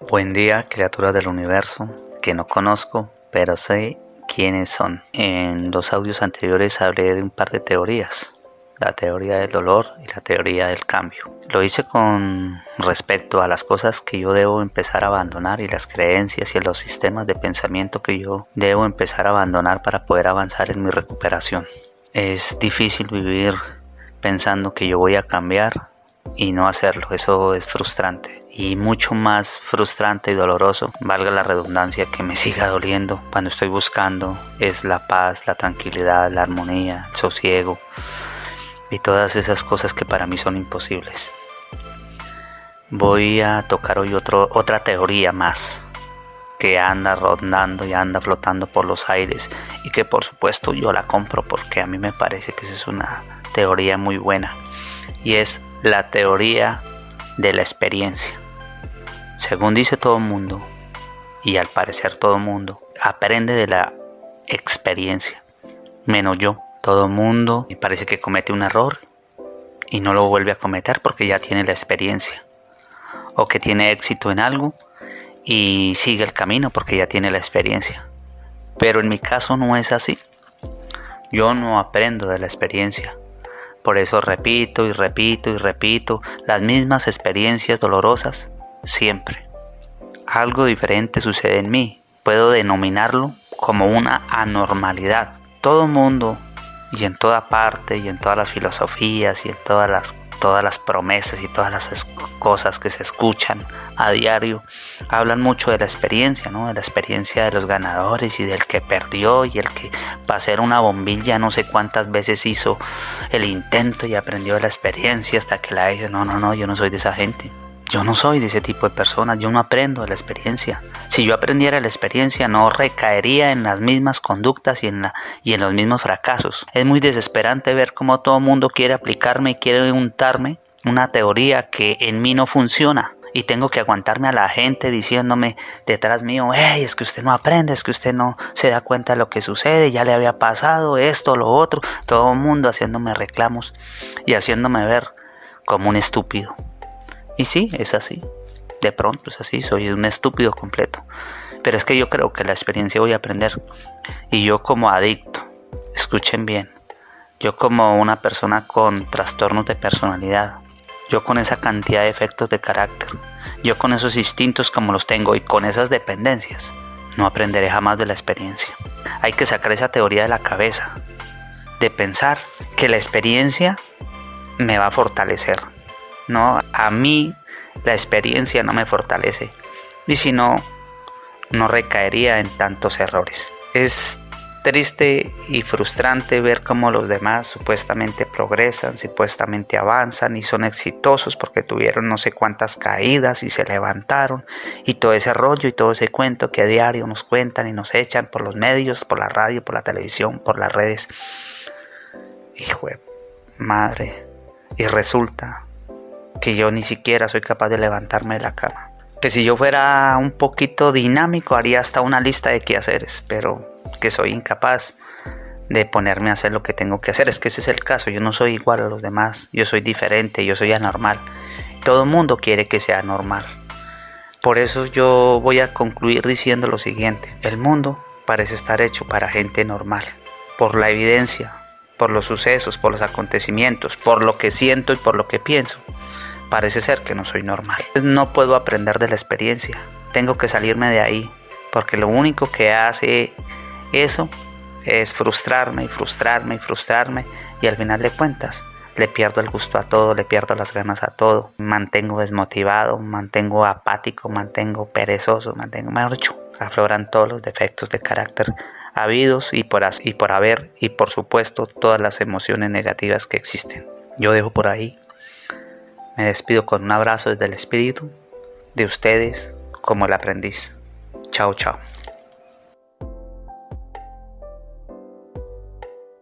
Buen día, criaturas del universo, que no conozco, pero sé quiénes son. En los audios anteriores hablé de un par de teorías, la teoría del dolor y la teoría del cambio. Lo hice con respecto a las cosas que yo debo empezar a abandonar y las creencias y los sistemas de pensamiento que yo debo empezar a abandonar para poder avanzar en mi recuperación. Es difícil vivir pensando que yo voy a cambiar y no hacerlo, eso es frustrante. Y mucho más frustrante y doloroso, valga la redundancia, que me siga doliendo cuando estoy buscando es la paz, la tranquilidad, la armonía, el sosiego y todas esas cosas que para mí son imposibles. Voy a tocar hoy otro, otra teoría más que anda rondando y anda flotando por los aires y que por supuesto yo la compro porque a mí me parece que esa es una teoría muy buena. Y es la teoría de la experiencia. Según dice todo mundo, y al parecer todo mundo, aprende de la experiencia, menos yo. Todo el mundo me parece que comete un error y no lo vuelve a cometer porque ya tiene la experiencia. O que tiene éxito en algo y sigue el camino porque ya tiene la experiencia. Pero en mi caso no es así. Yo no aprendo de la experiencia. Por eso repito y repito y repito las mismas experiencias dolorosas siempre. Algo diferente sucede en mí. Puedo denominarlo como una anormalidad. Todo mundo y en toda parte y en todas las filosofías y en todas las todas las promesas y todas las cosas que se escuchan a diario hablan mucho de la experiencia, ¿no? De la experiencia de los ganadores y del que perdió y el que para hacer una bombilla no sé cuántas veces hizo el intento y aprendió la experiencia hasta que la hizo. No, no, no, yo no soy de esa gente. Yo no soy de ese tipo de personas, yo no aprendo de la experiencia. Si yo aprendiera la experiencia no recaería en las mismas conductas y en, la, y en los mismos fracasos. Es muy desesperante ver cómo todo el mundo quiere aplicarme y quiere untarme una teoría que en mí no funciona. Y tengo que aguantarme a la gente diciéndome detrás mío, hey, es que usted no aprende, es que usted no se da cuenta de lo que sucede, ya le había pasado esto, lo otro, todo el mundo haciéndome reclamos y haciéndome ver como un estúpido. Y sí, es así. De pronto es así, soy un estúpido completo. Pero es que yo creo que la experiencia voy a aprender. Y yo como adicto, escuchen bien, yo como una persona con trastornos de personalidad, yo con esa cantidad de efectos de carácter, yo con esos instintos como los tengo y con esas dependencias, no aprenderé jamás de la experiencia. Hay que sacar esa teoría de la cabeza, de pensar que la experiencia me va a fortalecer. ¿No? A mí la experiencia no me fortalece y si no, no recaería en tantos errores. Es triste y frustrante ver cómo los demás supuestamente progresan, supuestamente avanzan y son exitosos porque tuvieron no sé cuántas caídas y se levantaron y todo ese rollo y todo ese cuento que a diario nos cuentan y nos echan por los medios, por la radio, por la televisión, por las redes. Hijo de madre. Y resulta que yo ni siquiera soy capaz de levantarme de la cama. Que si yo fuera un poquito dinámico haría hasta una lista de quehaceres, pero que soy incapaz de ponerme a hacer lo que tengo que hacer. Es que ese es el caso, yo no soy igual a los demás, yo soy diferente, yo soy anormal. Todo el mundo quiere que sea normal. Por eso yo voy a concluir diciendo lo siguiente, el mundo parece estar hecho para gente normal, por la evidencia, por los sucesos, por los acontecimientos, por lo que siento y por lo que pienso parece ser que no soy normal. No puedo aprender de la experiencia, tengo que salirme de ahí, porque lo único que hace eso es frustrarme y frustrarme y frustrarme y al final de cuentas le pierdo el gusto a todo, le pierdo las ganas a todo, mantengo desmotivado, mantengo apático, mantengo perezoso, mantengo, mejor afloran todos los defectos de carácter habidos y por, y por haber y por supuesto todas las emociones negativas que existen. Yo dejo por ahí me despido con un abrazo desde el espíritu de ustedes como el aprendiz. Chao, chao.